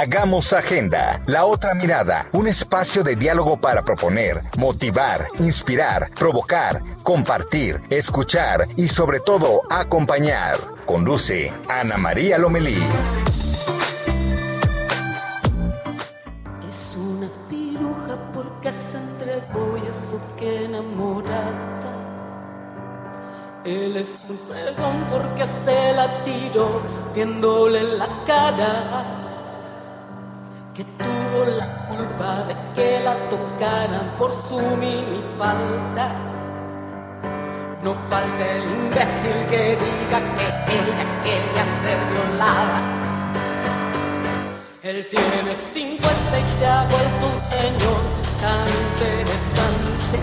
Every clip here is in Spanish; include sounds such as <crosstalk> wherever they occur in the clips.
Hagamos Agenda, la otra mirada, un espacio de diálogo para proponer, motivar, inspirar, provocar, compartir, escuchar y sobre todo acompañar. Conduce Ana María Lomelí. Es una piruja porque se y que. Él es un porque se la tiró la cara. Que tuvo la culpa de que la tocaran por su minifalda. No falta el imbécil que diga que ella quería ser violada. Él tiene 50 y se ha vuelto un señor tan interesante.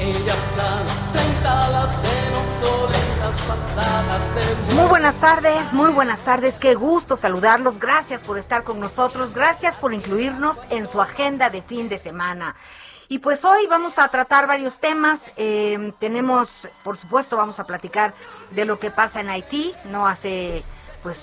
Ella está a los 30, las Muy buenas tardes, muy buenas tardes, qué gusto saludarlos, gracias por estar con nosotros, gracias por incluirnos en su agenda de fin de semana. Y pues hoy vamos a tratar varios temas, eh, tenemos, por supuesto, vamos a platicar de lo que pasa en Haití, no hace, pues,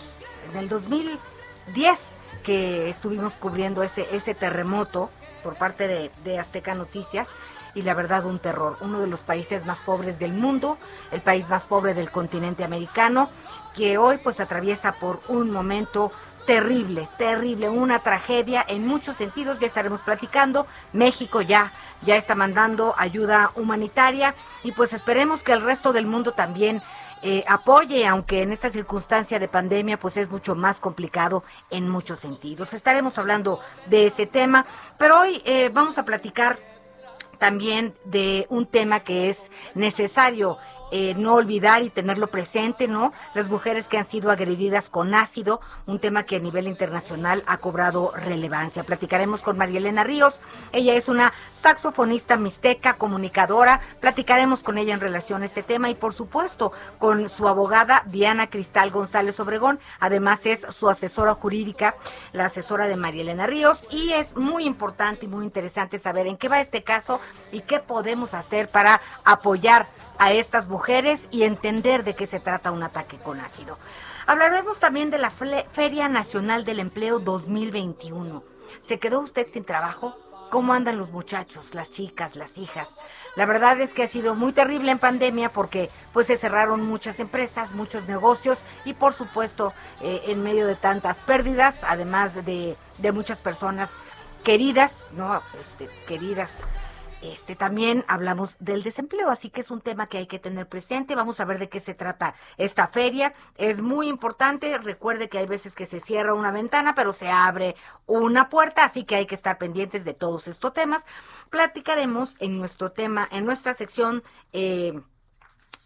en el 2010 que estuvimos cubriendo ese, ese terremoto por parte de Azteca Noticias y la verdad un terror. Uno de los países más pobres del mundo, el país más pobre del continente americano, que hoy pues atraviesa por un momento terrible, terrible, una tragedia en muchos sentidos, ya estaremos platicando. México ya ya está mandando ayuda humanitaria y pues esperemos que el resto del mundo también eh, apoye, aunque en esta circunstancia de pandemia pues es mucho más complicado en muchos sentidos. Estaremos hablando de ese tema, pero hoy eh, vamos a platicar también de un tema que es necesario eh, no olvidar y tenerlo presente, ¿no? Las mujeres que han sido agredidas con ácido, un tema que a nivel internacional ha cobrado relevancia. Platicaremos con María Elena Ríos, ella es una saxofonista mixteca, comunicadora, platicaremos con ella en relación a este tema y por supuesto con su abogada Diana Cristal González Obregón, además es su asesora jurídica, la asesora de María Elena Ríos y es muy importante y muy interesante saber en qué va este caso y qué podemos hacer para apoyar a estas mujeres y entender de qué se trata un ataque con ácido. Hablaremos también de la Feria Nacional del Empleo 2021. ¿Se quedó usted sin trabajo? ¿Cómo andan los muchachos, las chicas, las hijas? La verdad es que ha sido muy terrible en pandemia porque pues se cerraron muchas empresas, muchos negocios y por supuesto eh, en medio de tantas pérdidas, además de, de muchas personas queridas, ¿no? Este, queridas este también hablamos del desempleo, así que es un tema que hay que tener presente. Vamos a ver de qué se trata esta feria. Es muy importante. Recuerde que hay veces que se cierra una ventana, pero se abre una puerta, así que hay que estar pendientes de todos estos temas. Platicaremos en nuestro tema, en nuestra sección. Eh,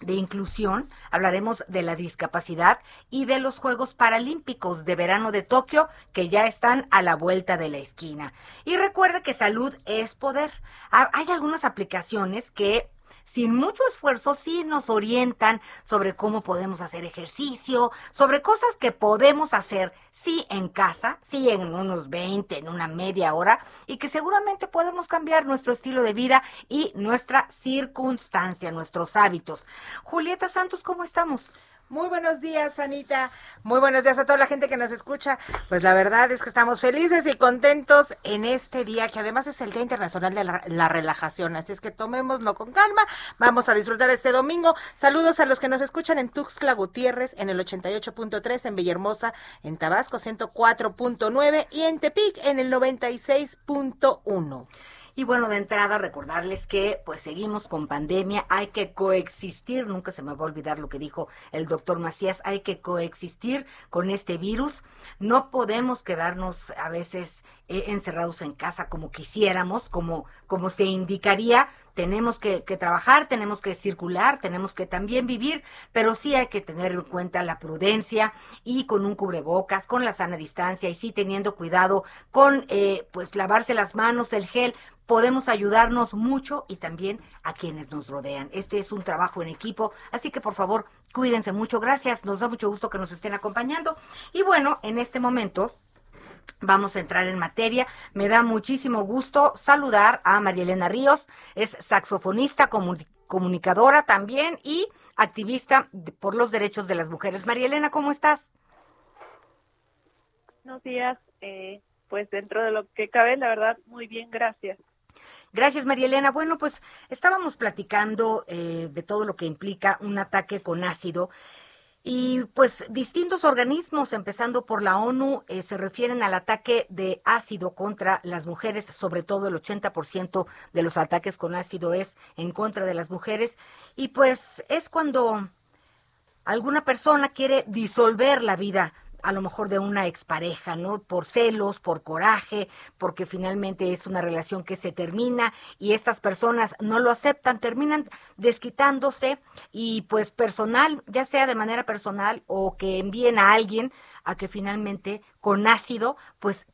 de inclusión, hablaremos de la discapacidad y de los Juegos Paralímpicos de verano de Tokio que ya están a la vuelta de la esquina. Y recuerde que salud es poder. Hay algunas aplicaciones que sin mucho esfuerzo sí nos orientan sobre cómo podemos hacer ejercicio, sobre cosas que podemos hacer sí en casa, sí en unos 20, en una media hora, y que seguramente podemos cambiar nuestro estilo de vida y nuestra circunstancia, nuestros hábitos. Julieta Santos, ¿cómo estamos? Muy buenos días, Anita. Muy buenos días a toda la gente que nos escucha. Pues la verdad es que estamos felices y contentos en este día, que además es el Día Internacional de la, la, Relajación. Así es que tomémoslo con calma. Vamos a disfrutar este domingo. Saludos a los que nos escuchan en Tuxtla Gutiérrez, en el 88.3, en Villahermosa, en Tabasco 104.9 y en Tepic en el 96.1. Y bueno, de entrada recordarles que pues seguimos con pandemia, hay que coexistir, nunca se me va a olvidar lo que dijo el doctor Macías, hay que coexistir con este virus, no podemos quedarnos a veces eh, encerrados en casa como quisiéramos, como, como se indicaría, tenemos que, trabajar, tenemos que circular, tenemos que también vivir, pero sí hay que tener en cuenta la prudencia y con un cubrebocas, con la sana distancia y sí teniendo cuidado con eh, pues lavarse las manos, el gel, podemos ayudarnos mucho y también a quienes nos rodean. Este es un trabajo en equipo, así que por favor cuídense mucho. Gracias, nos da mucho gusto que nos estén acompañando. Y bueno, en este momento Vamos a entrar en materia. Me da muchísimo gusto saludar a María Elena Ríos, es saxofonista, comunicadora también y activista por los derechos de las mujeres. María Elena, ¿cómo estás? Buenos días. Eh, pues dentro de lo que cabe, la verdad, muy bien, gracias. Gracias, María Elena. Bueno, pues estábamos platicando eh, de todo lo que implica un ataque con ácido. Y pues distintos organismos, empezando por la ONU, eh, se refieren al ataque de ácido contra las mujeres, sobre todo el 80% de los ataques con ácido es en contra de las mujeres. Y pues es cuando alguna persona quiere disolver la vida a lo mejor de una expareja, ¿no? Por celos, por coraje, porque finalmente es una relación que se termina y estas personas no lo aceptan, terminan desquitándose y pues personal, ya sea de manera personal o que envíen a alguien a que finalmente con ácido pues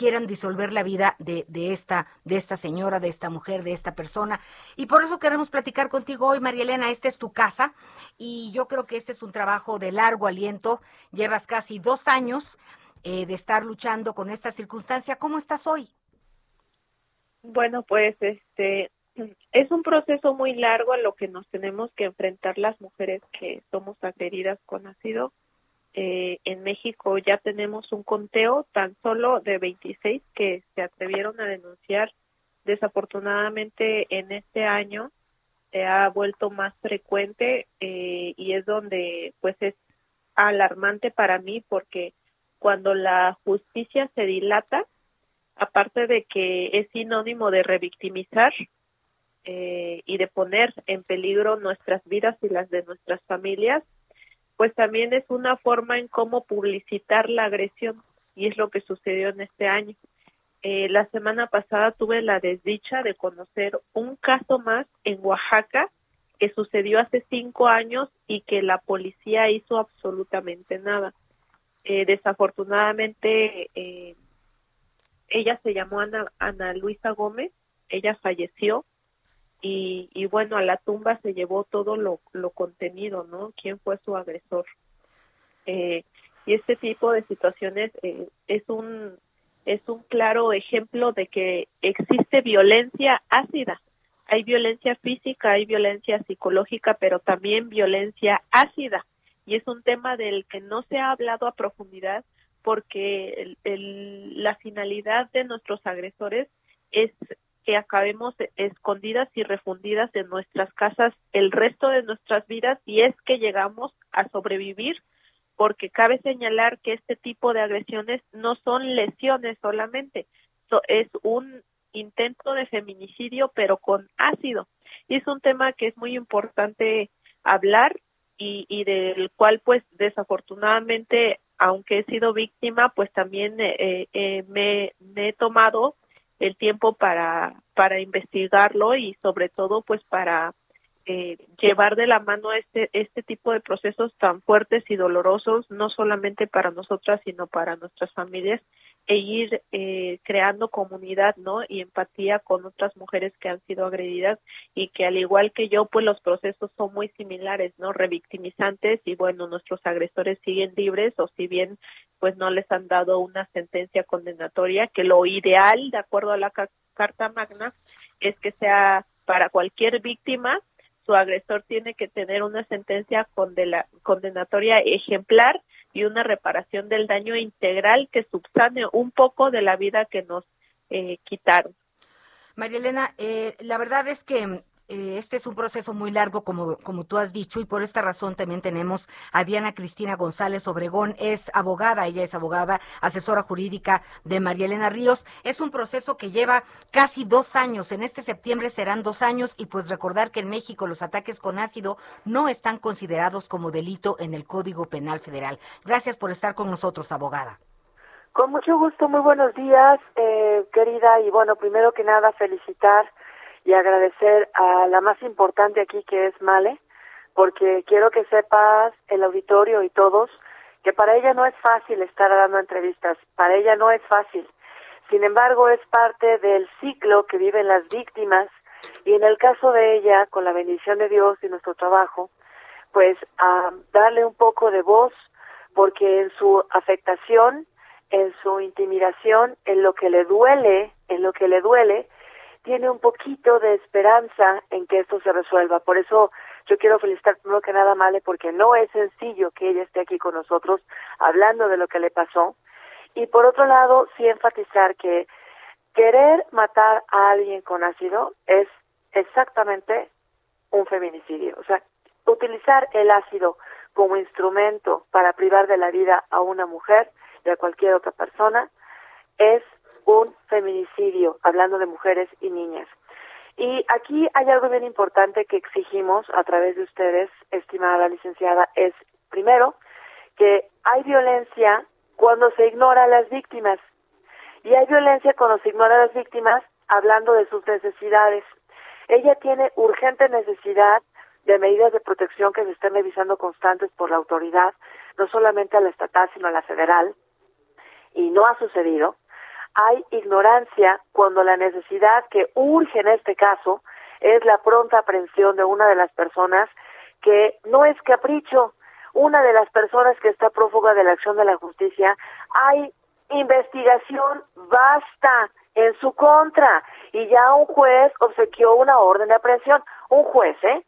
quieran disolver la vida de, de, esta, de esta señora, de esta mujer, de esta persona. Y por eso queremos platicar contigo hoy, María Elena. Esta es tu casa y yo creo que este es un trabajo de largo aliento. Llevas casi dos años eh, de estar luchando con esta circunstancia. ¿Cómo estás hoy? Bueno, pues este es un proceso muy largo a lo que nos tenemos que enfrentar las mujeres que somos agredidas con ácido eh, en México ya tenemos un conteo tan solo de 26 que se atrevieron a denunciar. Desafortunadamente en este año se ha vuelto más frecuente eh, y es donde pues es alarmante para mí porque cuando la justicia se dilata, aparte de que es sinónimo de revictimizar eh, y de poner en peligro nuestras vidas y las de nuestras familias, pues también es una forma en cómo publicitar la agresión y es lo que sucedió en este año. Eh, la semana pasada tuve la desdicha de conocer un caso más en Oaxaca que sucedió hace cinco años y que la policía hizo absolutamente nada. Eh, desafortunadamente, eh, ella se llamó Ana, Ana Luisa Gómez, ella falleció y, bueno, a la tumba se llevó todo lo, contenido, ¿no? ¿Quién fue su agresor? Eh, y este tipo de situaciones eh, es un es un claro ejemplo de que existe violencia ácida. Hay violencia física, hay violencia psicológica, pero también violencia ácida. Y es un tema del que no se ha hablado a profundidad porque el, la finalidad de nuestros agresores es que acabemos escondidas y refundidas en nuestras casas el resto de nuestras vidas y es que llegamos a sobrevivir porque cabe señalar que este tipo de agresiones no son lesiones solamente, es un intento de feminicidio pero con ácido. Y es un tema que es muy importante hablar y, y del cual pues desafortunadamente aunque he sido víctima pues también eh, eh, me, me he tomado el tiempo para, para investigarlo y sobre todo pues para eh, llevar de la mano este, este tipo de procesos tan fuertes y dolorosos, no solamente para nosotras, sino para nuestras familias e ir eh, creando comunidad, ¿no? Y empatía con otras mujeres que han sido agredidas y que al igual que yo, pues los procesos son muy similares, ¿no? Revictimizantes y bueno, nuestros agresores siguen libres o si bien pues no les han dado una sentencia condenatoria, que lo ideal, de acuerdo a la Carta Magna, es que sea para cualquier víctima, su agresor tiene que tener una sentencia condenatoria ejemplar y una reparación del daño integral que subsane un poco de la vida que nos eh, quitaron. María Elena, eh, la verdad es que este es un proceso muy largo, como, como tú has dicho, y por esta razón también tenemos a Diana Cristina González Obregón. Es abogada, ella es abogada, asesora jurídica de María Elena Ríos. Es un proceso que lleva casi dos años. En este septiembre serán dos años, y pues recordar que en México los ataques con ácido no están considerados como delito en el Código Penal Federal. Gracias por estar con nosotros, abogada. Con mucho gusto, muy buenos días, eh, querida. Y bueno, primero que nada, felicitar y agradecer a la más importante aquí que es Male, porque quiero que sepas el auditorio y todos que para ella no es fácil estar dando entrevistas, para ella no es fácil. Sin embargo, es parte del ciclo que viven las víctimas y en el caso de ella, con la bendición de Dios y nuestro trabajo, pues a darle un poco de voz, porque en su afectación, en su intimidación, en lo que le duele, en lo que le duele, tiene un poquito de esperanza en que esto se resuelva. Por eso yo quiero felicitar primero que nada a Male porque no es sencillo que ella esté aquí con nosotros hablando de lo que le pasó. Y por otro lado, sí enfatizar que querer matar a alguien con ácido es exactamente un feminicidio. O sea, utilizar el ácido como instrumento para privar de la vida a una mujer y a cualquier otra persona es un feminicidio, hablando de mujeres y niñas. Y aquí hay algo bien importante que exigimos a través de ustedes, estimada licenciada, es primero que hay violencia cuando se ignora a las víctimas y hay violencia cuando se ignora a las víctimas hablando de sus necesidades. Ella tiene urgente necesidad de medidas de protección que se estén revisando constantes por la autoridad, no solamente a la estatal, sino a la federal, y no ha sucedido. Hay ignorancia cuando la necesidad que urge en este caso es la pronta aprehensión de una de las personas que no es capricho, una de las personas que está prófuga de la acción de la justicia, hay investigación, basta en su contra y ya un juez obsequió una orden de aprehensión, un juez, ¿eh?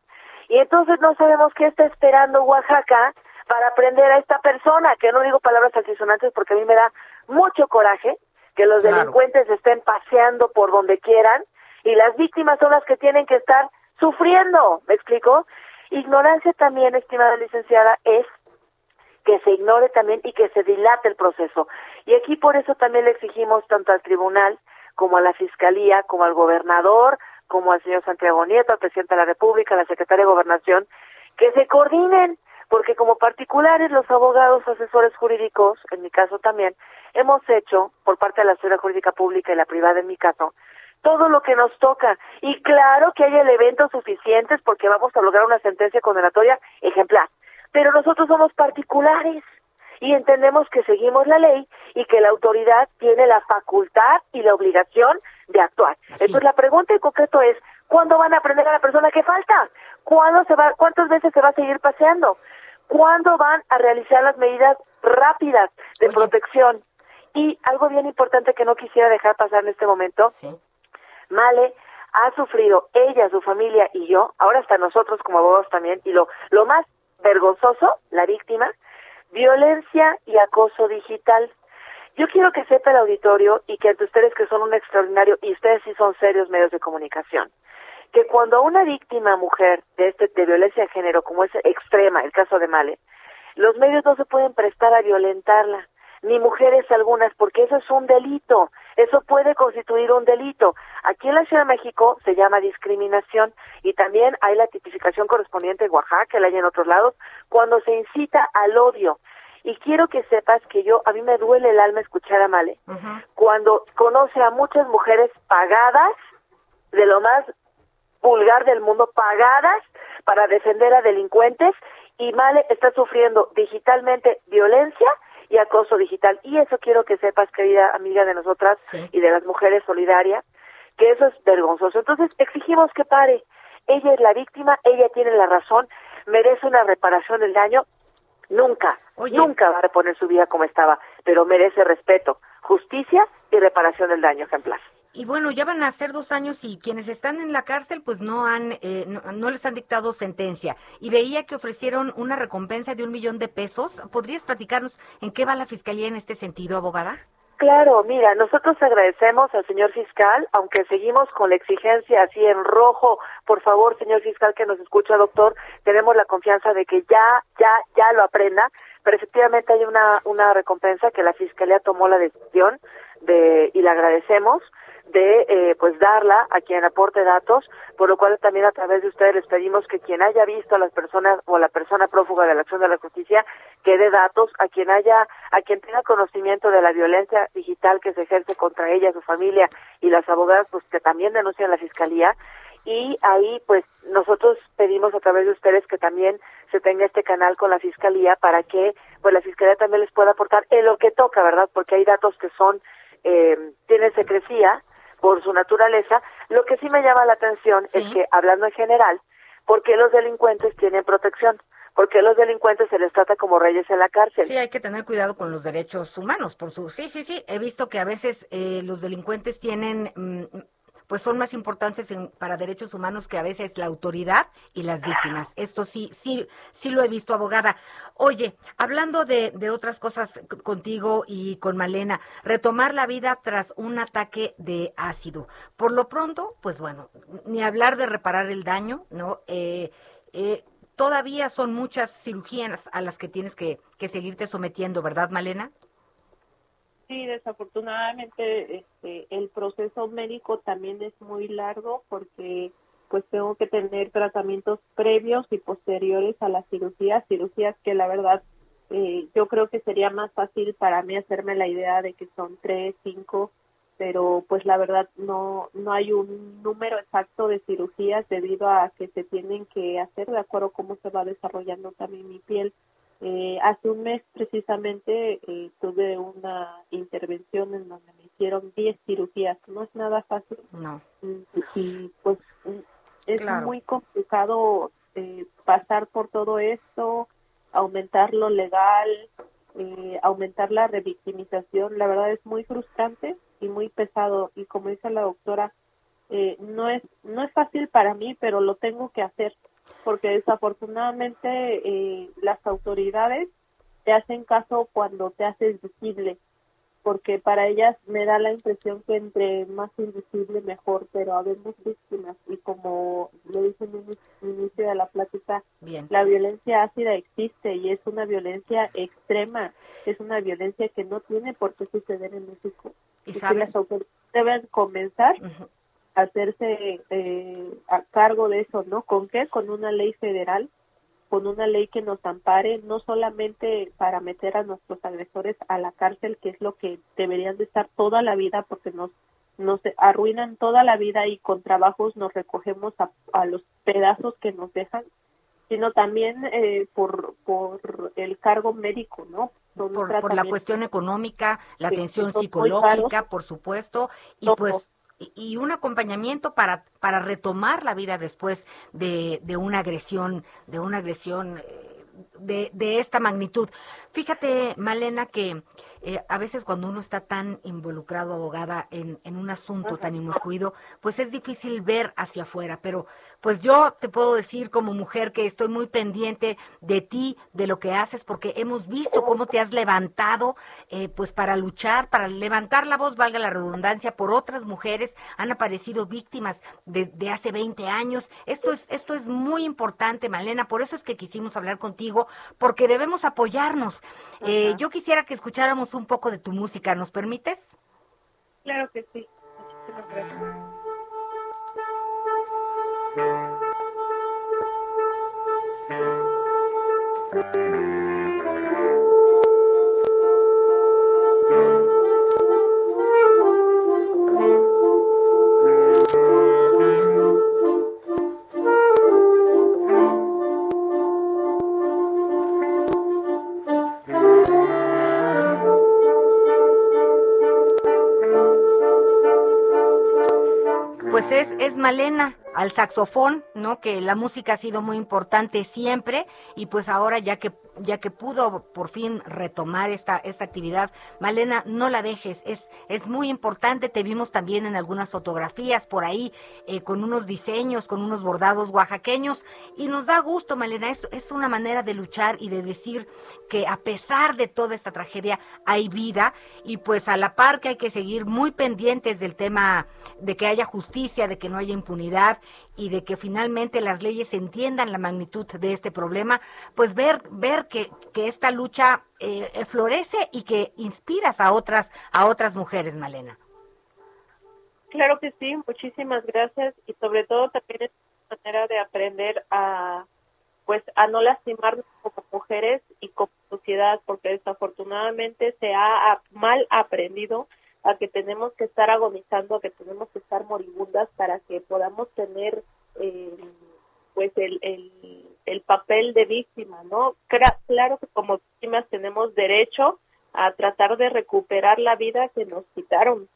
Y entonces no sabemos qué está esperando Oaxaca para prender a esta persona, que no digo palabras altisonantes porque a mí me da mucho coraje que los delincuentes estén paseando por donde quieran y las víctimas son las que tienen que estar sufriendo, ¿me explico? Ignorancia también, estimada licenciada, es que se ignore también y que se dilate el proceso. Y aquí por eso también le exigimos tanto al tribunal como a la fiscalía, como al gobernador, como al señor Santiago Nieto, al presidente de la República, a la secretaria de Gobernación, que se coordinen, porque como particulares los abogados asesores jurídicos, en mi caso también, hemos hecho, por parte de la esfera jurídica pública y la privada en mi caso, todo lo que nos toca. Y claro que hay elementos suficientes porque vamos a lograr una sentencia condenatoria ejemplar. Pero nosotros somos particulares y entendemos que seguimos la ley y que la autoridad tiene la facultad y la obligación de actuar. Entonces la pregunta en concreto es, ¿cuándo van a aprender a la persona que falta? ¿Cuándo se va, ¿Cuántas veces se va a seguir paseando? ¿Cuándo van a realizar las medidas rápidas de protección? Y algo bien importante que no quisiera dejar pasar en este momento, Male ha sufrido ella, su familia y yo, ahora hasta nosotros como abogados también, y lo, lo más vergonzoso, la víctima, violencia y acoso digital. Yo quiero que sepa el auditorio y que ante ustedes que son un extraordinario, y ustedes sí son serios medios de comunicación, que cuando una víctima mujer de este de violencia de género, como es extrema, el caso de Male, los medios no se pueden prestar a violentarla, ni mujeres algunas, porque eso es un delito. Eso puede constituir un delito. Aquí en la Ciudad de México se llama discriminación y también hay la tipificación correspondiente en Oaxaca, la hay en otros lados, cuando se incita al odio. Y quiero que sepas que yo, a mí me duele el alma escuchar a Male, cuando conoce a muchas mujeres pagadas, de lo más vulgar del mundo, pagadas para defender a delincuentes, y Male está sufriendo digitalmente violencia y acoso digital. Y eso quiero que sepas, querida amiga de nosotras y de las mujeres solidarias, que eso es vergonzoso. Entonces, exigimos que pare. Ella es la víctima, ella tiene la razón, merece una reparación del daño. Nunca, nunca va a reponer su vida como estaba, pero merece respeto, justicia y reparación del daño ejemplar. Y bueno, ya van a ser dos años y quienes están en la cárcel pues no han, eh, no, les han dictado sentencia. Y veía que ofrecieron una recompensa de un millón de pesos. ¿Podrías platicarnos en qué va la fiscalía en este sentido, abogada? Claro, mira, nosotros agradecemos al señor fiscal, aunque seguimos con la exigencia así en rojo, por favor, señor fiscal que nos escucha, doctor, tenemos la confianza de que ya, ya, ya lo aprenda, pero efectivamente hay una, una recompensa que la fiscalía tomó la decisión de, y le agradecemos de eh, pues darla a quien aporte datos, por lo cual también a través de ustedes les pedimos que quien haya visto a las personas o a la persona prófuga de la acción de la justicia que dé datos a quien haya a quien tenga conocimiento de la violencia digital que se ejerce contra ella, su familia y las abogadas pues que también denuncian la fiscalía y ahí pues nosotros pedimos a través de ustedes que también se tenga este canal con la fiscalía para que pues la fiscalía también les pueda aportar en lo que toca, ¿verdad? Porque hay datos que son eh, tienen secrecía por su naturaleza. Lo que sí me llama la atención es que hablando en general, ¿por qué los delincuentes tienen protección? porque los delincuentes se les trata como reyes en la cárcel. Sí, hay que tener cuidado con los derechos humanos, por su. Sí, sí, sí. He visto que a veces eh, los delincuentes tienen mm, pues son más importantes para derechos humanos que a veces la autoridad y las víctimas. Esto sí, sí, sí lo he visto, abogada. Oye, hablando de, de otras cosas contigo y con Malena, retomar la vida tras un ataque de ácido. Por lo pronto, pues bueno, ni hablar de reparar el daño, ¿no? Eh, eh, todavía son muchas cirugías a las que tienes que, que seguirte sometiendo, ¿verdad, Malena? Sí, desafortunadamente este, el proceso médico también es muy largo porque pues tengo que tener tratamientos previos y posteriores a la cirugía, cirugías que la verdad eh, yo creo que sería más fácil para mí hacerme la idea de que son tres, cinco, pero pues la verdad no no hay un número exacto de cirugías debido a que se tienen que hacer de acuerdo a cómo se va desarrollando también mi piel. Eh, hace un mes precisamente eh, tuve una intervención en donde me hicieron 10 cirugías. No es nada fácil. No. Y, pues es muy complicado eh, pasar por todo esto, aumentar lo legal, eh, aumentar la revictimización. La verdad es muy frustrante y muy pesado. Y como dice la doctora, eh, no es no es fácil para mí, pero lo tengo que hacer porque desafortunadamente eh, las autoridades te hacen caso cuando te haces visible, porque para ellas me da la impresión que entre más invisible mejor, pero habemos víctimas y como lo dije en el inicio de la plática, la violencia ácida existe y es una violencia extrema, es una violencia que no tiene por qué suceder en México. Y, las autoridades deben comenzar hacerse eh, a cargo de eso, ¿no? ¿Con qué? Con una ley federal, con una ley que nos ampare, no solamente para meter a nuestros agresores a la cárcel, que es lo que deberían de estar toda la vida, porque nos nos arruinan toda la vida y con trabajos nos recogemos a, los pedazos que nos dejan, sino también eh, por, por el cargo médico, ¿no? Por, la cuestión económica, la atención psicológica, por supuesto, y pues y un acompañamiento para, para retomar la vida después de, de una agresión, de una agresión eh, de, de esta magnitud. Fíjate, Malena, que eh, a veces cuando uno está tan involucrado, abogada, en, en un asunto tan inmiscuido, pues es difícil ver hacia afuera, pero pues yo te puedo decir como mujer que estoy muy pendiente de ti, de lo que haces, porque hemos visto cómo te has levantado, eh, pues para luchar, para levantar la voz, valga la redundancia, por otras mujeres, han aparecido víctimas de, de hace 20 años. Esto es, esto es muy importante, Malena, por eso es que quisimos hablar contigo, porque debemos apoyarnos. Eh, yo quisiera que escucháramos un poco de tu música, ¿nos permites? Claro que sí. Muchísimas gracias. Malena al saxofón, ¿no? Que la música ha sido muy importante siempre y pues ahora ya que ya que pudo por fin retomar esta, esta actividad. Malena, no la dejes, es, es muy importante. Te vimos también en algunas fotografías por ahí eh, con unos diseños, con unos bordados oaxaqueños y nos da gusto, Malena. Es, es una manera de luchar y de decir que a pesar de toda esta tragedia hay vida y pues a la par que hay que seguir muy pendientes del tema de que haya justicia, de que no haya impunidad y de que finalmente las leyes entiendan la magnitud de este problema, pues ver, ver que, esta lucha eh, florece y que inspiras a otras, a otras mujeres, Malena. Claro que sí, muchísimas gracias y sobre todo también es una manera de aprender a pues a no lastimarnos como mujeres y como sociedad porque desafortunadamente se ha mal aprendido a que tenemos que estar agonizando, a que tenemos que estar moribundas para que podamos tener eh, pues el, el, el, papel de víctima, ¿no? Claro que como víctimas tenemos derecho a tratar de recuperar la vida que nos quitaron.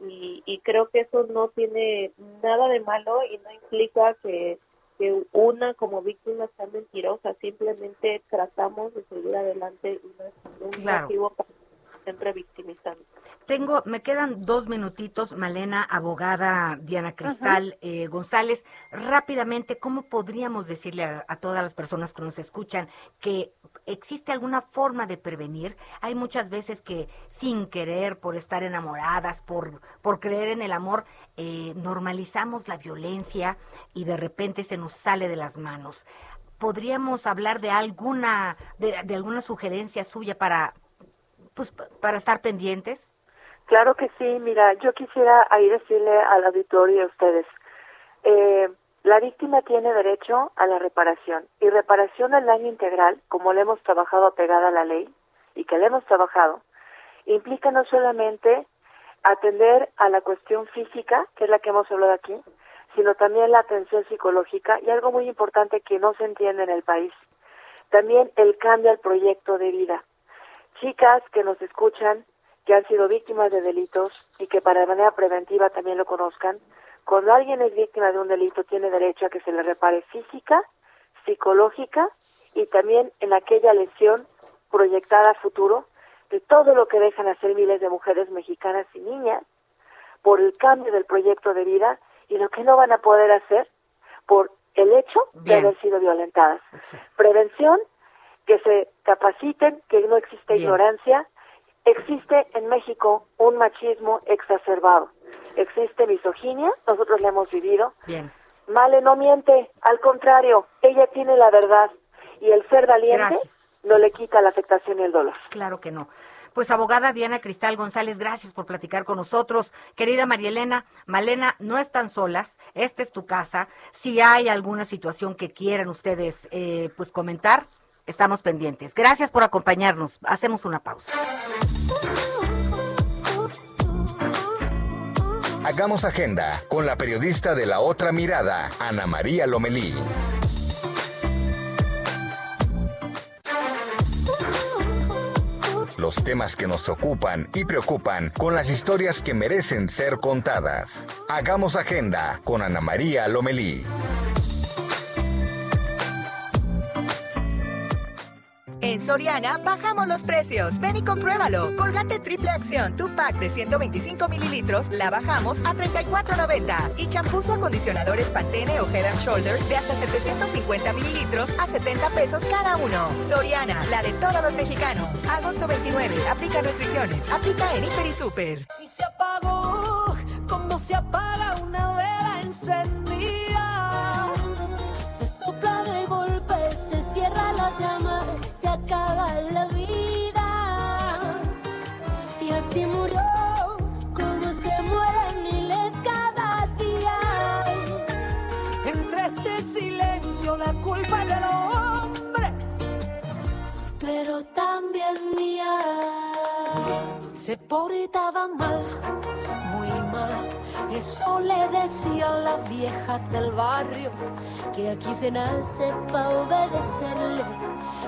Y, y creo que eso no tiene nada de malo y no implica que que una como víctima está mentirosa, simplemente tratamos de seguir adelante y no es un motivo para siempre victimizando. Tengo, me quedan dos minutitos, Malena, abogada Diana Cristal eh, González. Rápidamente, ¿cómo podríamos decirle a, todas las personas que nos escuchan que existe alguna forma de prevenir? Hay muchas veces que sin querer, por estar enamoradas, por, por creer en el amor, eh, normalizamos la violencia y de repente se nos sale de las manos. ¿Podríamos hablar de alguna, de, de alguna sugerencia suya para, pues, para estar pendientes? Claro que sí, mira, yo quisiera ahí decirle al auditorio y a ustedes, eh, la víctima tiene derecho a la reparación y reparación del daño integral, como le hemos trabajado apegada a la ley y que le hemos trabajado, implica no solamente atender a la cuestión física, que es la que hemos hablado aquí, sino también la atención psicológica y algo muy importante que no se entiende en el país, también el cambio al proyecto de vida chicas que nos escuchan, que han sido víctimas de delitos y que para de manera preventiva también lo conozcan, cuando alguien es víctima de un delito tiene derecho a que se le repare física, psicológica y también en aquella lesión proyectada a futuro de todo lo que dejan hacer miles de mujeres mexicanas y niñas por el cambio del proyecto de vida y lo que no van a poder hacer por el hecho de haber sido violentadas. Prevención que se capaciten, que no existe ignorancia. Existe en México un machismo exacerbado. Existe misoginia, nosotros la hemos vivido. Bien. Male no miente, al contrario, ella tiene la verdad y el ser valiente no le quita la afectación y el dolor. Claro que no. Pues abogada Diana Cristal González, gracias por platicar con nosotros. Querida María Elena, Malena, no están solas, esta es tu casa. Si hay alguna situación que quieran ustedes eh, pues comentar, Estamos pendientes. Gracias por acompañarnos. Hacemos una pausa. Hagamos agenda con la periodista de la otra mirada, Ana María Lomelí. Los temas que nos ocupan y preocupan con las historias que merecen ser contadas. Hagamos agenda con Ana María Lomelí. Soriana bajamos los precios. Ven y compruébalo. Colgate triple acción, tu pack de 125 mililitros, la bajamos a 34.90. Y champús o acondicionadores Pantene o Head Shoulders de hasta 750 mililitros a 70 pesos cada uno. Soriana, la de todos los mexicanos. Agosto 29. Aplica restricciones. Aplica en Hiper y Super. Y se apagó como se apaga una vela encendida. Se portaba mal, muy mal. Eso le decía a la vieja del barrio, que aquí se nace para obedecerle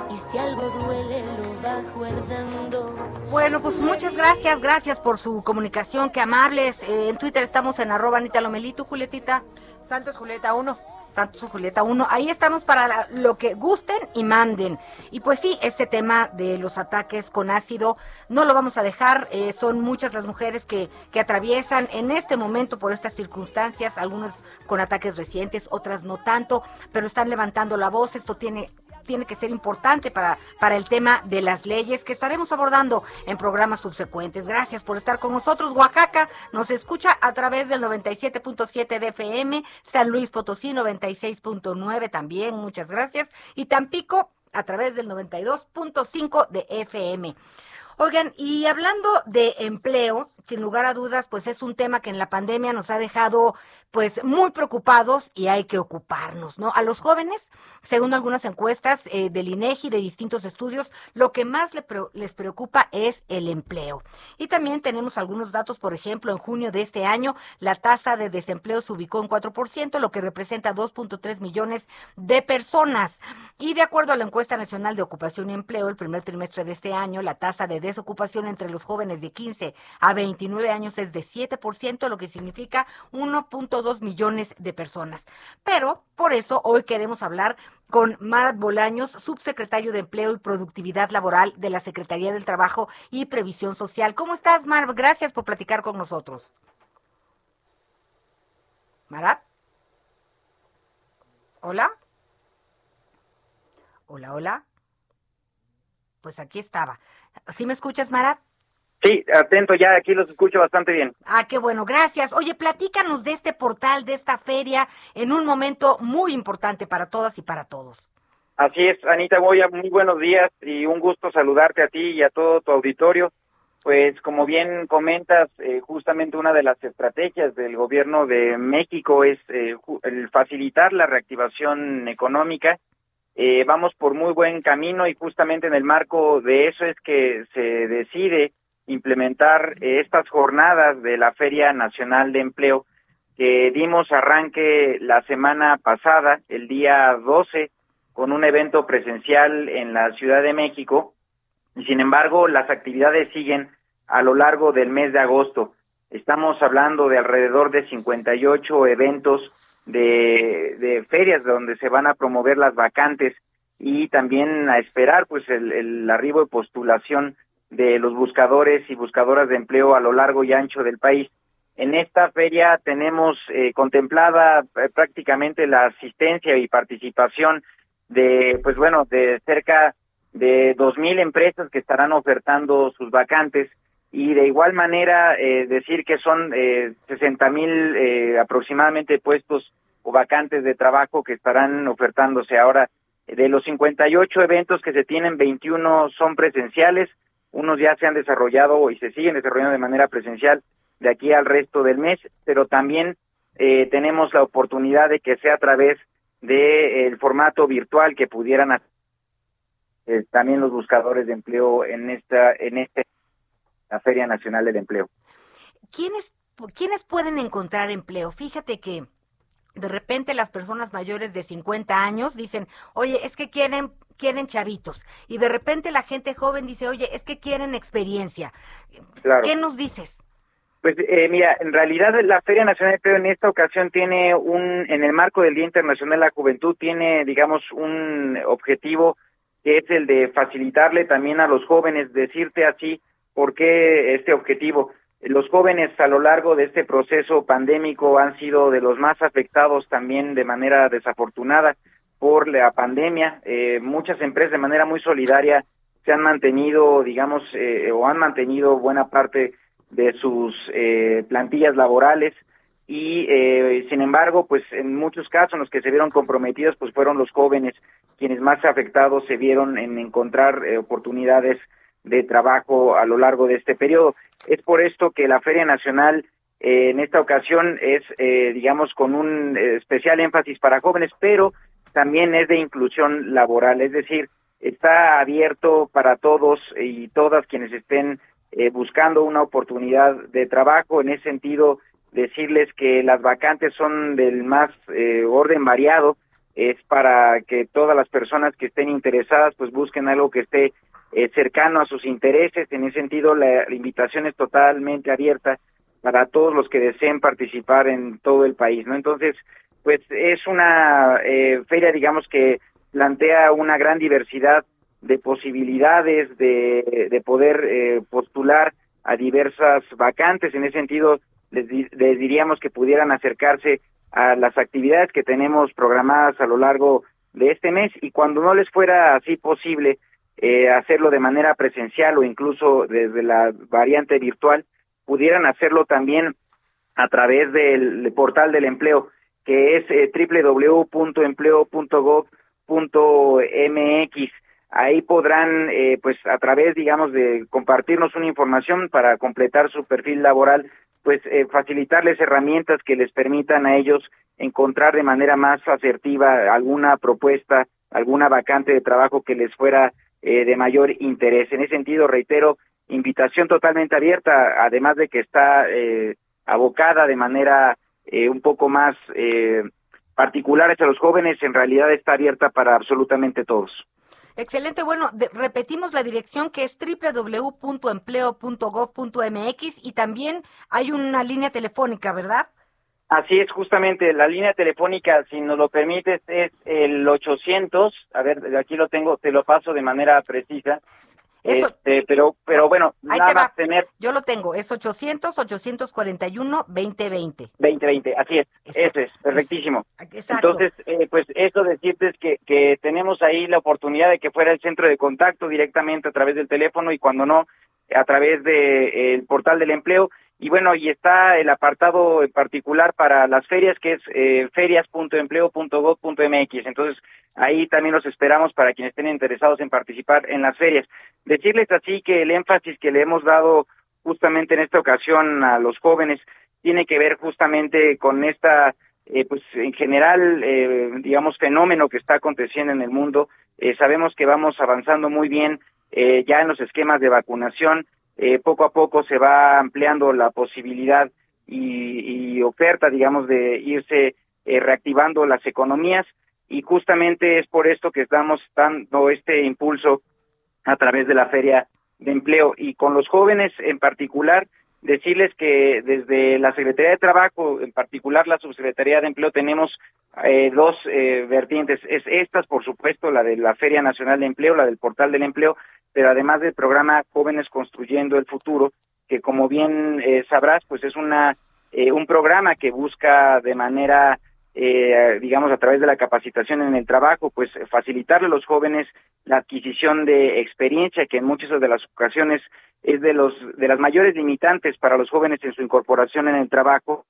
y si algo duele lo va guardando. Bueno, pues muchas gracias, gracias por su comunicación, qué amables. Eh, en Twitter estamos en arroba Anita Lomelito, Julietita. Santos Julieta 1. Santos Julieta 1. Ahí estamos para lo que gusten y manden. Y pues sí, este tema de los ataques con ácido no lo vamos a dejar. Eh, son muchas las mujeres que, que atraviesan en este momento por estas circunstancias, algunas con ataques recientes, otras no tanto, pero están levantando la voz. Esto tiene tiene que ser importante para, para el tema de las leyes que estaremos abordando en programas subsecuentes. Gracias por estar con nosotros. Oaxaca nos escucha a través del 97.7 de FM, San Luis Potosí 96.9 también, muchas gracias. Y Tampico a través del 92.5 de FM. Oigan, y hablando de empleo, sin lugar a dudas, pues es un tema que en la pandemia nos ha dejado pues muy preocupados y hay que ocuparnos, ¿no? A los jóvenes, según algunas encuestas eh, del INEGI, de distintos estudios, lo que más les preocupa es el empleo. Y también tenemos algunos datos, por ejemplo, en junio de este año, la tasa de desempleo se ubicó en 4%, lo que representa 2.3 millones de personas. Y de acuerdo a la encuesta nacional de ocupación y empleo, el primer trimestre de este año, la tasa de desocupación entre los jóvenes de 15 a 29 años es de 7%, lo que significa 1.2 millones de personas. Pero por eso hoy queremos hablar con Marat Bolaños, subsecretario de Empleo y Productividad Laboral de la Secretaría del Trabajo y Previsión Social. ¿Cómo estás, Mar? Gracias por platicar con nosotros. Marat. Hola. Hola, hola. Pues aquí estaba. ¿Sí me escuchas, Marat? Sí, atento, ya aquí los escucho bastante bien. Ah, qué bueno, gracias. Oye, platícanos de este portal, de esta feria, en un momento muy importante para todas y para todos. Así es, Anita Boya, muy buenos días y un gusto saludarte a ti y a todo tu auditorio. Pues como bien comentas, eh, justamente una de las estrategias del gobierno de México es eh, el facilitar la reactivación económica eh, vamos por muy buen camino y justamente en el marco de eso es que se decide implementar eh, estas jornadas de la Feria Nacional de Empleo que dimos arranque la semana pasada, el día 12, con un evento presencial en la Ciudad de México. Y sin embargo, las actividades siguen a lo largo del mes de agosto. Estamos hablando de alrededor de 58 eventos de, ferias donde se van a promover las vacantes y también a esperar pues el arribo de postulación de los buscadores y buscadoras de empleo a lo largo y ancho del país. En esta feria tenemos eh, contemplada eh, prácticamente la asistencia y participación de, pues bueno, de cerca de dos mil empresas que estarán ofertando sus vacantes y de igual manera eh, decir que son eh, 60 mil eh, aproximadamente puestos o vacantes de trabajo que estarán ofertándose ahora. De los 58 eventos que se tienen, 21 son presenciales, unos ya se han desarrollado y se siguen desarrollando de manera presencial de aquí al resto del mes, pero también eh, tenemos la oportunidad de que sea a través del formato virtual que pudieran hacer eh, también los buscadores de empleo en esta en este la Feria Nacional del Empleo. ¿Quiénes, ¿Quiénes pueden encontrar empleo? Fíjate que de repente las personas mayores de 50 años dicen, oye, es que quieren quieren chavitos. Y de repente la gente joven dice, oye, es que quieren experiencia. ¿Qué nos dices? Pues eh, mira, en realidad la Feria Nacional de Empleo en esta ocasión tiene un, en el marco del Día Internacional de la Juventud, tiene, digamos, un objetivo que es el de facilitarle también a los jóvenes, decirte así, ¿Por qué este objetivo? Los jóvenes a lo largo de este proceso pandémico han sido de los más afectados también de manera desafortunada por la pandemia. Eh, muchas empresas de manera muy solidaria se han mantenido, digamos, eh, o han mantenido buena parte de sus eh, plantillas laborales y sin embargo, pues en muchos casos en los que se vieron comprometidos, pues fueron los jóvenes quienes más afectados se vieron en encontrar oportunidades de trabajo a lo largo de este periodo. Es por esto que la Feria Nacional eh, en esta ocasión es, eh, digamos, con un eh, especial énfasis para jóvenes, pero también es de inclusión laboral, es decir, está abierto para todos y todas quienes estén buscando una oportunidad de trabajo. En ese sentido, decirles que las vacantes son del más orden variado, es para que todas las personas que estén interesadas pues busquen algo que esté eh, cercano a sus intereses. En ese sentido, la, invitación es totalmente abierta para todos los que deseen participar en todo el país, ¿no? Entonces, pues es una eh, feria, digamos, que plantea una gran diversidad de posibilidades de, de poder eh, postular a diversas vacantes. En ese sentido, les, les diríamos que pudieran acercarse a las actividades que tenemos programadas a lo largo de este mes y cuando no les fuera así posible, eh, hacerlo de manera presencial o incluso desde la variante virtual, pudieran hacerlo también a través del portal del empleo, que es eh, www.empleo.gov.mx. ahí podrán, eh, pues a través, digamos, de compartirnos una información para completar su perfil laboral, pues eh, facilitarles herramientas que les permitan a ellos encontrar de manera más asertiva alguna propuesta, alguna vacante de trabajo que les fuera eh, de mayor interés. En ese sentido, reitero, invitación totalmente abierta, además de que está eh, abocada de manera eh, un poco más eh, particular hacia los jóvenes, en realidad está abierta para absolutamente todos. Excelente, bueno, de- repetimos la dirección que es www.empleo.gov.mx y también hay una línea telefónica, ¿verdad? Así es, justamente, la línea telefónica, si nos lo permites, es el 800, a ver, aquí lo tengo, te lo paso de manera precisa, Eso- este, pero, pero bueno, Ahí nada te más tener Yo lo tengo, es 800-841-2020. 2020, así es, eso es, perfectísimo. Exacto. Entonces, eh, pues eso decirte es que, que tenemos ahí la oportunidad de que fuera el centro de contacto directamente a través del teléfono y cuando no, a través del portal del empleo. Y bueno, y está el apartado en particular para las ferias que es eh, ferias.empleo.gov.mx. Entonces, ahí también los esperamos para quienes estén interesados en participar en las ferias. Decirles así que el énfasis que le hemos dado justamente en esta ocasión a los jóvenes tiene que ver justamente con esta, eh, pues en general, eh, digamos, fenómeno que está aconteciendo en el mundo. Eh, sabemos que vamos avanzando muy bien eh, ya en los esquemas de vacunación. Eh, poco a poco se va ampliando la posibilidad y, oferta, digamos, de irse eh, reactivando las economías y justamente es por esto que estamos dando este impulso a través de la feria de empleo y con los jóvenes en particular decirles que desde la Secretaría de Trabajo, en particular la Subsecretaría de Empleo, tenemos eh, dos eh, vertientes. Es estas, por supuesto, la de la Feria Nacional de Empleo, la del Portal del Empleo, pero además del programa Jóvenes Construyendo el Futuro, que como bien eh, sabrás, pues es una eh, un programa que busca de manera eh, digamos, a través de la capacitación en el trabajo, pues facilitarle a los jóvenes la adquisición de experiencia, que en muchas de las ocasiones es de los de las mayores limitantes para los jóvenes en su incorporación en el trabajo,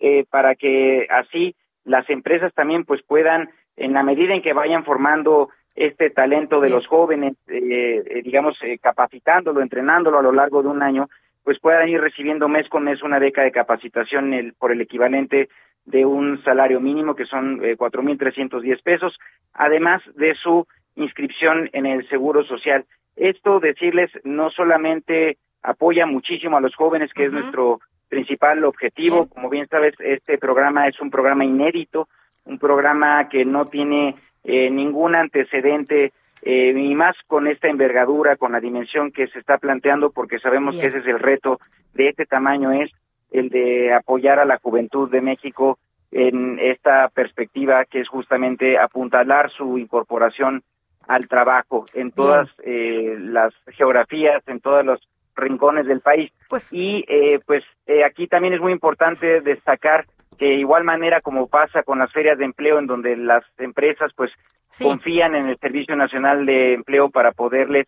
eh, para que así las empresas también pues puedan, en la medida en que vayan formando este talento de los jóvenes, eh, eh, digamos, eh, capacitándolo, entrenándolo a lo largo de un año, pues puedan ir recibiendo mes con mes una beca de capacitación el- por el equivalente de un salario mínimo, que son eh, 4.310 pesos, además de su inscripción en el Seguro Social. Esto, decirles, no solamente apoya muchísimo a los jóvenes, que es nuestro principal objetivo. Como bien sabes, este programa es un programa inédito, un programa que no tiene eh, ningún antecedente, eh, y más con esta envergadura, con la dimensión que se está planteando, porque sabemos que ese es el reto de este tamaño, es el de apoyar a la juventud de México en esta perspectiva que es justamente apuntalar su incorporación al trabajo en todas eh, las geografías, en todos los rincones del país. y eh, pues eh, aquí también es muy importante destacar de igual manera como pasa con las ferias de empleo en donde las empresas pues confían en el Servicio Nacional de Empleo para poderles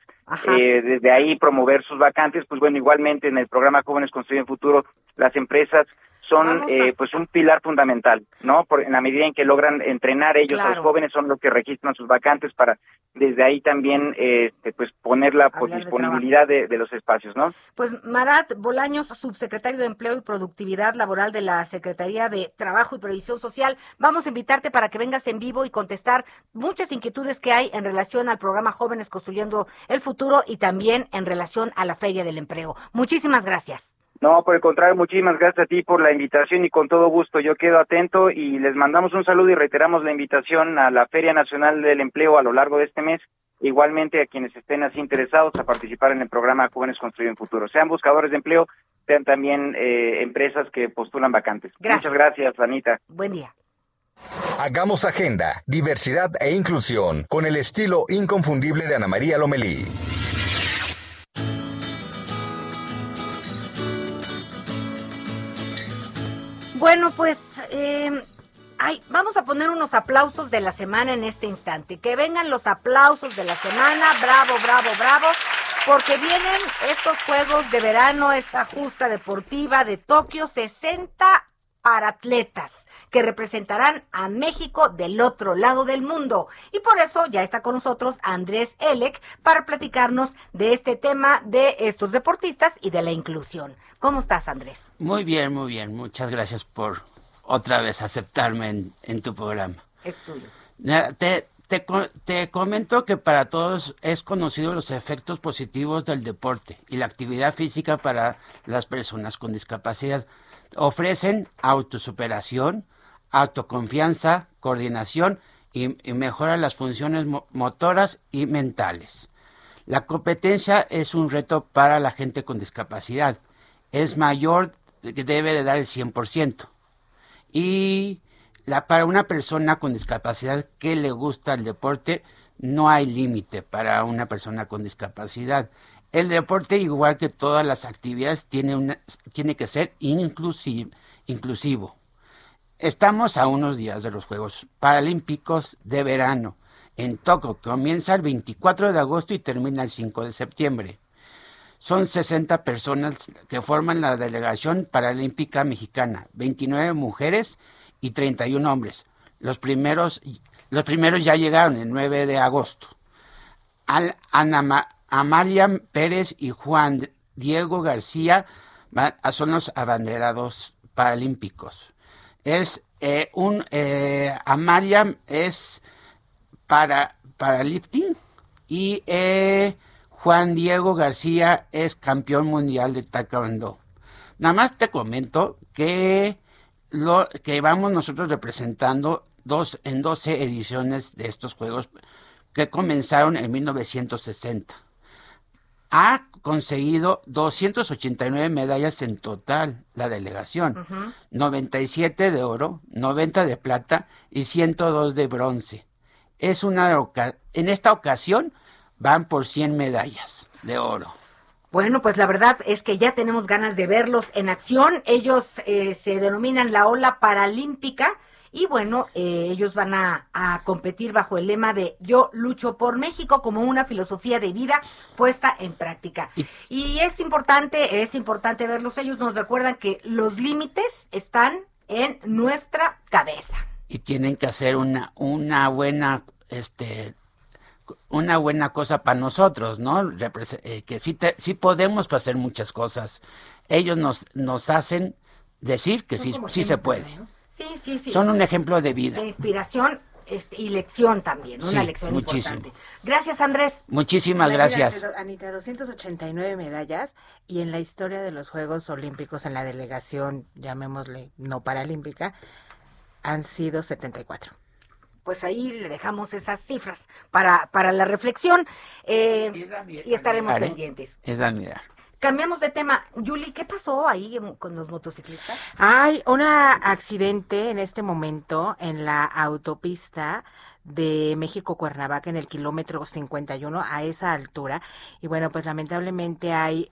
eh, desde ahí promover sus vacantes, pues bueno, igualmente en el programa Jóvenes Construyen Futuro, las empresas son a- eh, pues un pilar fundamental, ¿no? Por, en la medida en que logran entrenar ellos a los jóvenes son los que registran sus vacantes para desde ahí también eh, pues poner la pues, Hablar de disponibilidad de, de los espacios, ¿no? Pues Marat Bolaños, subsecretario de Empleo y Productividad Laboral de la Secretaría de Trabajo y Previsión Social, vamos a invitarte para que vengas en vivo y contestar muchas inquietudes que hay en relación al programa Jóvenes Construyendo el Futuro y también en relación a la Feria del Empleo. Muchísimas gracias. No, por el contrario, muchísimas gracias a ti por la invitación y con todo gusto yo quedo atento y les mandamos un saludo y reiteramos la invitación a la Feria Nacional del Empleo a lo largo de este mes. Igualmente a quienes estén así interesados a participar en el programa Jóvenes Construyen Futuro. Sean buscadores de empleo, sean también eh, empresas que postulan vacantes. Gracias. Muchas gracias, Anita. Buen día. Hagamos agenda, diversidad e inclusión con el estilo inconfundible de Ana María Lomelí. Bueno, pues eh, ay, vamos a poner unos aplausos de la semana en este instante. Que vengan los aplausos de la semana. Bravo, bravo, bravo. Porque vienen estos Juegos de Verano, esta justa deportiva de Tokio, 60 para atletas que representarán a México del otro lado del mundo. Y por eso ya está con nosotros Andrés Elec para platicarnos de este tema de estos deportistas y de la inclusión. ¿Cómo estás, Andrés? Muy bien, muy bien. Muchas gracias por otra vez aceptarme en, tu programa. Es tuyo. Te, te, te, comento que para todos es conocido los efectos positivos del deporte y la actividad física para las personas con discapacidad ofrecen autosuperación, autoconfianza, coordinación y, mejora las funciones motoras y mentales. La competencia es un reto para la gente con discapacidad. Es mayor que debe de dar el 100%. Y para una persona con discapacidad que le gusta el deporte, no hay límite para una persona con discapacidad. El deporte, igual que todas las actividades, tiene, que ser inclusivo. Estamos a unos días de los Juegos Paralímpicos de verano en Tokio. Comienza el 24 de agosto y termina el 5 de septiembre. Son 60 personas que forman la delegación paralímpica mexicana, 29 mujeres y 31 hombres. Los primeros, los primeros ya llegaron el 9 de agosto. Al, Anama, Amalia Pérez y Juan Diego García son los abanderados paralímpicos. Es eh, un eh, Amalia es para para lifting y eh, Juan Diego García es campeón mundial de taekwondo. Nada más te comento que lo que vamos nosotros representando dos en 12 ediciones de estos juegos que comenzaron en 1960 ha conseguido 289 medallas en total la delegación, 97 de oro, 90 de plata y 102 de bronce. Es una en esta ocasión van por 100 medallas de oro. Bueno, pues la verdad es que ya tenemos ganas de verlos en acción. Ellos eh, se denominan la ola paralímpica y bueno, eh, ellos van a, competir bajo el lema de Yo lucho por México como una filosofía de vida puesta en práctica. Y, es importante, es importante verlos. Ellos nos recuerdan que los límites están en nuestra cabeza. Y tienen que hacer una, una buena, este, una buena cosa para nosotros, ¿no? Eh, que sí, sí podemos hacer muchas cosas. Ellos nos, nos hacen decir que sí, sí se puede. Sí, sí, sí. Son un ejemplo de vida. De inspiración este, y lección también, una lección muchísimo. importante. Gracias, Andrés. Muchísimas gracias. Anita, 289 medallas y en la historia de los Juegos Olímpicos en la delegación, llamémosle no paralímpica, han sido 74 pues ahí le dejamos esas cifras para, para la reflexión eh, y estaremos pendientes. Es admirar. Cambiamos de tema. Yuli, ¿qué pasó ahí con los motociclistas? Hay un accidente en este momento en la autopista de México Cuernavaca en el kilómetro 51 a esa altura y bueno pues lamentablemente hay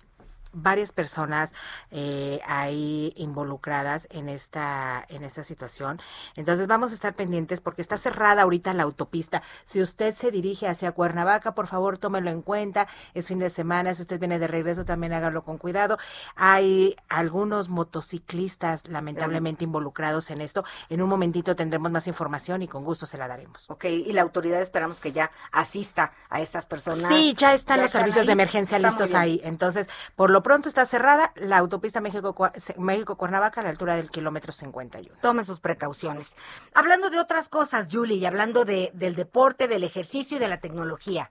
varias personas eh, ahí involucradas en esta en esta situación. Entonces vamos a estar pendientes porque está cerrada ahorita la autopista. Si usted se dirige hacia Cuernavaca, por favor tómelo en cuenta. Es fin de semana. Si usted viene de regreso, también hágalo con cuidado. Hay algunos motociclistas lamentablemente involucrados en esto. En un momentito tendremos más información y con gusto se la daremos. Ok, y la autoridad esperamos que ya asista a estas personas. Sí, ya están los servicios de emergencia listos ahí. Entonces, por lo pronto está cerrada la autopista México-Cuernavaca a la altura del kilómetro 51. Tomen sus precauciones. Hablando de otras cosas, Julie, y hablando de, del deporte, del ejercicio y de la tecnología.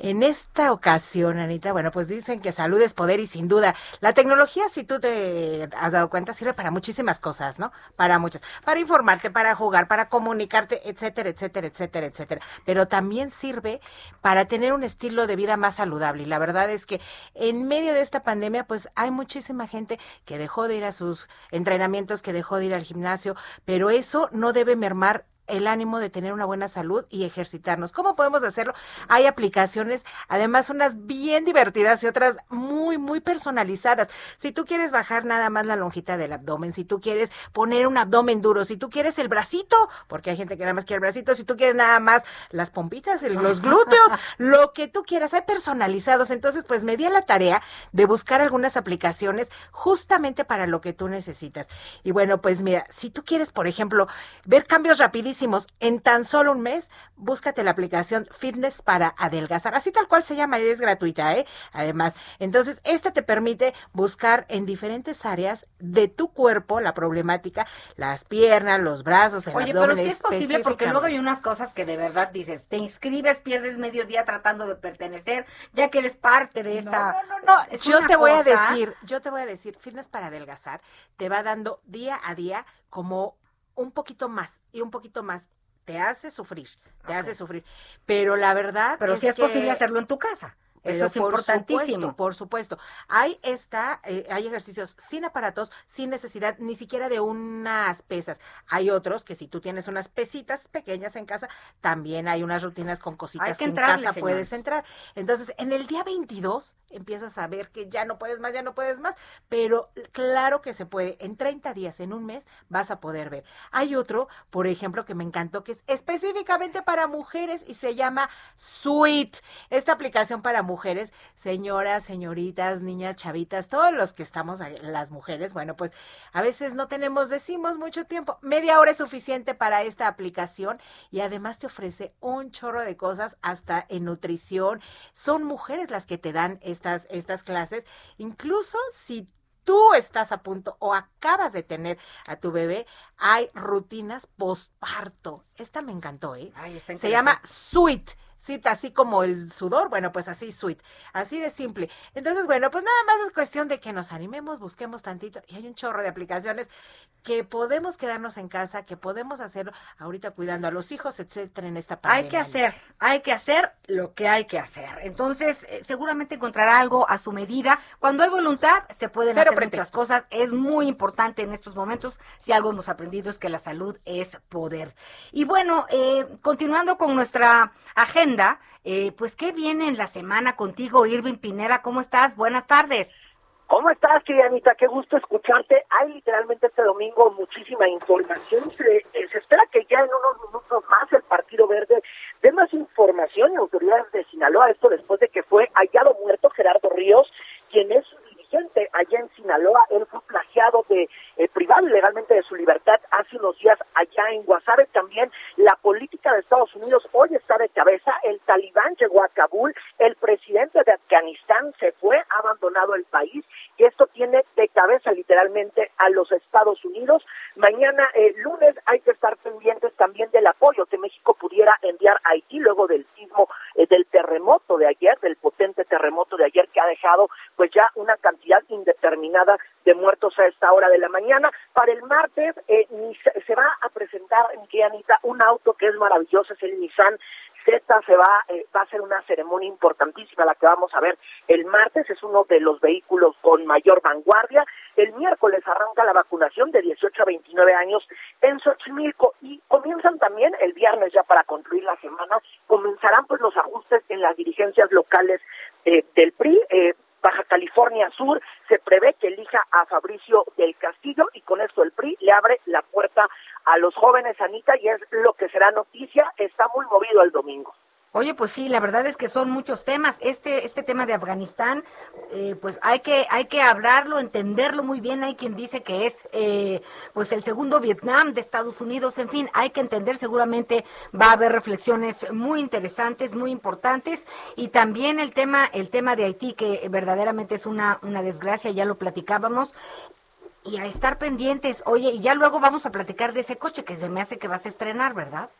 En esta ocasión, Anita, bueno, pues dicen que salud es poder y sin duda, la tecnología, si tú te has dado cuenta, sirve para muchísimas cosas, ¿no? Para muchas, para informarte, para jugar, para comunicarte, etcétera, etcétera, etcétera, etcétera. Pero también sirve para tener un estilo de vida más saludable. Y la verdad es que en medio de esta pandemia, pues hay muchísima gente que dejó de ir a sus entrenamientos, que dejó de ir al gimnasio, pero eso no debe mermar el ánimo de tener una buena salud y ejercitarnos. ¿Cómo podemos hacerlo? Hay aplicaciones, además unas bien divertidas y otras muy, muy personalizadas. Si tú quieres bajar nada más la lonjita del abdomen, si tú quieres poner un abdomen duro, si tú quieres el bracito, porque hay gente que nada más quiere el bracito, si tú quieres nada más las pompitas, los glúteos, <laughs> lo que tú quieras, hay personalizados. Entonces, pues me di a la tarea de buscar algunas aplicaciones justamente para lo que tú necesitas. Y bueno, pues mira, si tú quieres, por ejemplo, ver cambios rapidísimos en tan solo un mes, búscate la aplicación Fitness para adelgazar. Así tal cual se llama y es gratuita, ¿eh? Además, entonces, esta te permite buscar en diferentes áreas de tu cuerpo la problemática, las piernas, los brazos, el Oye, pero sí es posible porque luego hay unas cosas que de verdad dices, te inscribes, pierdes medio día tratando de pertenecer, ya que eres parte de esta... No, no, no, yo te voy a decir, yo te voy a decir, Fitness para adelgazar te va dando día a día como un poquito más y un poquito más. Te hace sufrir, te hace sufrir. Pero la verdad. Pero si es posible hacerlo en tu casa. Eso es por importantísimo. Supuesto, por supuesto. Hay esta, eh, hay ejercicios sin aparatos, sin necesidad ni siquiera de unas pesas. Hay otros que si tú tienes unas pesitas pequeñas en casa, también hay unas rutinas con cositas que, en casa puedes entrar. Entonces, en el día 22 empiezas a ver que ya no puedes más, ya no puedes más, pero claro que se puede. En 30 días, en un mes, vas a poder ver. Hay otro, por ejemplo, que me encantó, que es específicamente para mujeres y se llama Sweet. Esta aplicación para mujeres, señoras, señoritas, niñas, chavitas, todos los que estamos, las mujeres, bueno, pues a veces no tenemos, decimos mucho tiempo, media hora es suficiente para esta aplicación y además te ofrece un chorro de cosas hasta en nutrición. Son mujeres las que te dan estas, estas clases, incluso si tú estás a punto o acabas de tener a tu bebé, hay rutinas postparto. Esta me encantó, ¿eh? Se llama Sweet así como el sudor, bueno, pues así sweet, así de simple. Entonces, bueno, pues nada más es cuestión de que nos animemos, busquemos tantito y hay un chorro de aplicaciones que podemos quedarnos en casa, que podemos hacerlo ahorita cuidando a los hijos, etcétera, en esta pandemia. Hay que hacer, hay que hacer lo que hay que hacer. Entonces, eh, seguramente encontrará algo a su medida. Cuando hay voluntad, se pueden hacer muchas cosas. Es muy importante en estos momentos. Si algo hemos aprendido es que la salud es poder. Y bueno, eh, continuando con nuestra agenda eh, pues, ¿qué viene en la semana contigo, Irving Pinera? ¿Cómo estás? Buenas tardes. ¿Cómo estás, Anita? Qué gusto escucharte. Hay literalmente este domingo muchísima información. Se, eh, se, espera que ya en unos minutos más el Partido Verde dé más información y autoridades de Sinaloa. Esto después de que fue hallado muerto Gerardo Ríos, quien es dirigente allá en Sinaloa. Él fue plagiado de eh, privado ilegalmente de su libertad hace unos en Guasave. También la política de Estados Unidos hoy está de cabeza. El talibán llegó a Kabul. El presidente de Afganistán se fue, ha abandonado el país. Y esto tiene de cabeza literalmente a los Estados Unidos. Mañana, eh, lunes, hay que estar pendientes también del apoyo que México pudiera enviar a Haití luego del sismo, eh, del terremoto de ayer, del potente terremoto de ayer que ha dejado pues ya una cantidad indeterminada de muertos a esta hora de la mañana. Para el martes eh, se, va a presentar, en Anita, un auto que es maravilloso, es el Nissan Z se va, eh, va a ser una ceremonia importantísima la que vamos a ver el martes, es uno de los vehículos con mayor vanguardia. El miércoles arranca la vacunación de 18 a 29 años en Xochimilco y comienzan también el viernes ya para concluir la semana, comenzarán pues los ajustes en las dirigencias locales eh, del PRI. Eh, Baja California Sur se prevé que elija a Fabricio del Castillo y con esto el PRI le abre la puerta a los jóvenes, Anita, y es lo que será noticia. Está muy movido el domingo. Oye, pues sí, la verdad es que son muchos temas. Este, este tema de Afganistán, eh, pues hay que, hay que hablarlo, entenderlo muy bien. Hay quien dice que es, eh, pues el segundo Vietnam de Estados Unidos. En fin, hay que entender. Seguramente va a haber reflexiones muy interesantes, muy importantes. Y también el tema, el tema de Haití, que verdaderamente es una, una desgracia. Ya lo platicábamos y a estar pendientes. Oye, y ya luego vamos a platicar de ese coche que se me hace que vas a estrenar, ¿verdad?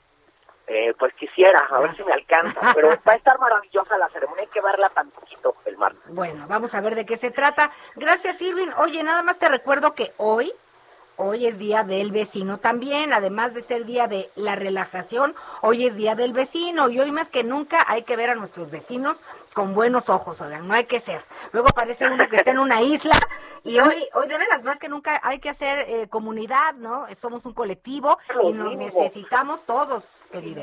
Eh, pues quisiera, a ver si me alcanza, pero <laughs> va a estar maravillosa la ceremonia, hay que verla tan poquito el martes. Bueno, vamos a ver de qué se trata. Gracias, Irving. Oye, nada más te recuerdo que hoy hoy es día del vecino también, además de ser día de la relajación, hoy es día del vecino y hoy más que nunca hay que ver a nuestros vecinos con buenos ojos, oigan, no hay que ser. Luego parece uno que está en una isla y hoy, hoy de veras, más que nunca hay que hacer eh, comunidad, ¿no? Somos un colectivo y nos necesitamos todos, querido.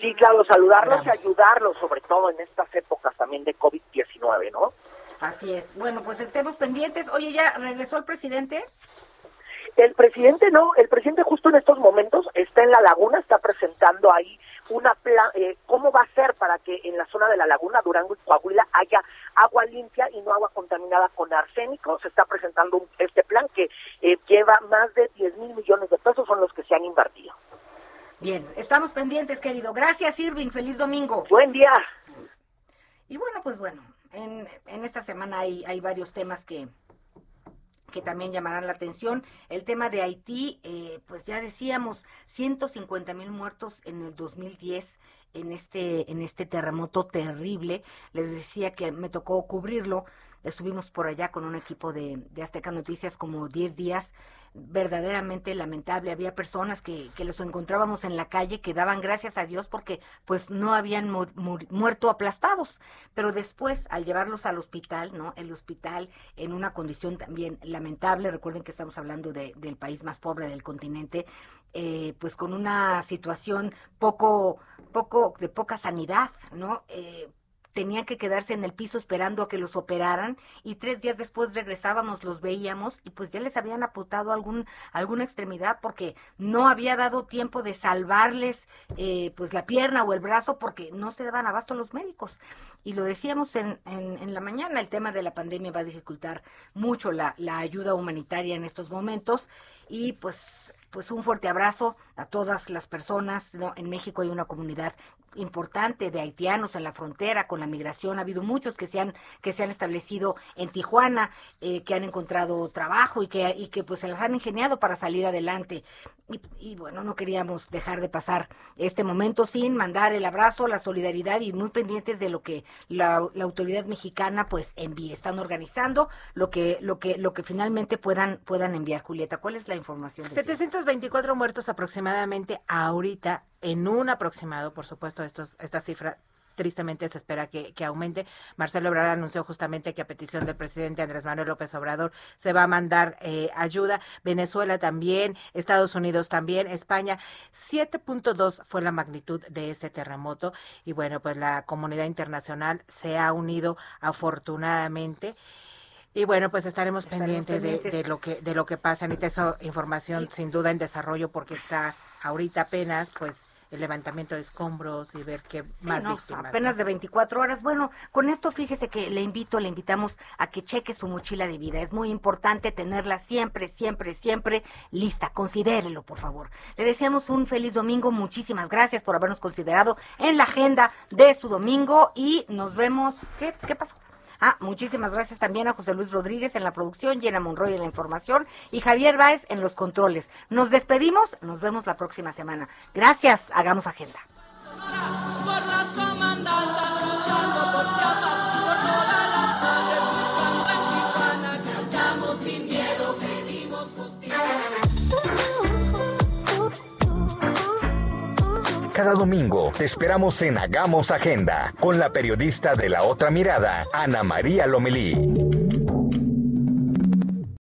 Sí, claro, saludarlos y ayudarlos, sobre todo en estas épocas también de COVID-19, ¿no? Así es. Bueno, pues estemos pendientes. Oye, ¿ya regresó el presidente? El presidente no, el presidente justo en estos momentos está en la laguna, está presentando ahí una plan, eh, cómo va a ser para que en la zona de la laguna, Durango y Coahuila, haya agua limpia y no agua contaminada con arsénico. Se está presentando este plan que eh, lleva más de 10 mil millones de pesos, son los que se han invertido. Bien, estamos pendientes, querido. Gracias, Irving. Feliz domingo. Buen día. Y bueno, pues bueno, en, en esta semana hay, hay varios temas que, que también llamarán la atención. El tema de Haití, eh, pues ya decíamos, 150 mil muertos en el 2010 en este, en este terremoto terrible. Les decía que me tocó cubrirlo. Estuvimos por allá con un equipo de, de Azteca Noticias como 10 días verdaderamente lamentable. Había personas que, que los encontrábamos en la calle que daban gracias a Dios porque pues no habían muerto aplastados. Pero después, al llevarlos al hospital, ¿no? El hospital en una condición también lamentable, recuerden que estamos hablando de, del país más pobre del continente, eh, pues con una situación poco, poco, de poca sanidad, ¿no? Eh, tenían que quedarse en el piso esperando a que los operaran y tres días después regresábamos, los veíamos y pues ya les habían apuntado algún, alguna extremidad porque no había dado tiempo de salvarles eh, pues la pierna o el brazo porque no se daban abasto los médicos. Y lo decíamos en, en, la mañana, el tema de la pandemia va a dificultar mucho la, la ayuda humanitaria en estos momentos y pues pues un fuerte abrazo a todas las personas. ¿no? En México hay una comunidad importante de haitianos en la frontera con la migración. Ha habido muchos que se han, que se han establecido en Tijuana, eh, que han encontrado trabajo y que, y que pues se las han ingeniado para salir adelante. Y, bueno, no queríamos dejar de pasar este momento sin mandar el abrazo, la solidaridad y muy pendientes de lo que la, autoridad mexicana pues envíe. Están organizando lo que, lo que, lo que finalmente puedan, puedan enviar. Julieta, ¿cuál es la información? 724 muertos aproximadamente ahorita en un aproximado, por supuesto, estos, esta cifra tristemente se espera que, aumente. Marcelo Obrador anunció justamente que a petición del presidente Andrés Manuel López Obrador se va a mandar eh, ayuda. Venezuela también, Estados Unidos también, España. 7.2 fue la magnitud de este terremoto y bueno, pues la comunidad internacional se ha unido afortunadamente. Y bueno, pues estaremos, pendientes, de, lo que de lo que pasa. Anita, eso información sin duda en desarrollo porque está ahorita apenas, pues el levantamiento de escombros y ver qué más víctimas. Apenas de 24 horas. Bueno, con esto fíjese que le invito, le invitamos a que cheque su mochila de vida. Es muy importante tenerla siempre, siempre, siempre lista. Considérelo, por favor. Le deseamos un feliz domingo. Muchísimas gracias por habernos considerado en la agenda de su domingo y nos vemos. ¿Qué, qué pasó? Ah, muchísimas gracias también a José Luis Rodríguez en la producción, Jenna Monroy en la información y Javier Báez en los controles. Nos despedimos, nos vemos la próxima semana. Gracias, hagamos agenda. Cada domingo te esperamos en Hagamos Agenda con la periodista de la otra mirada, Ana María Lomelí.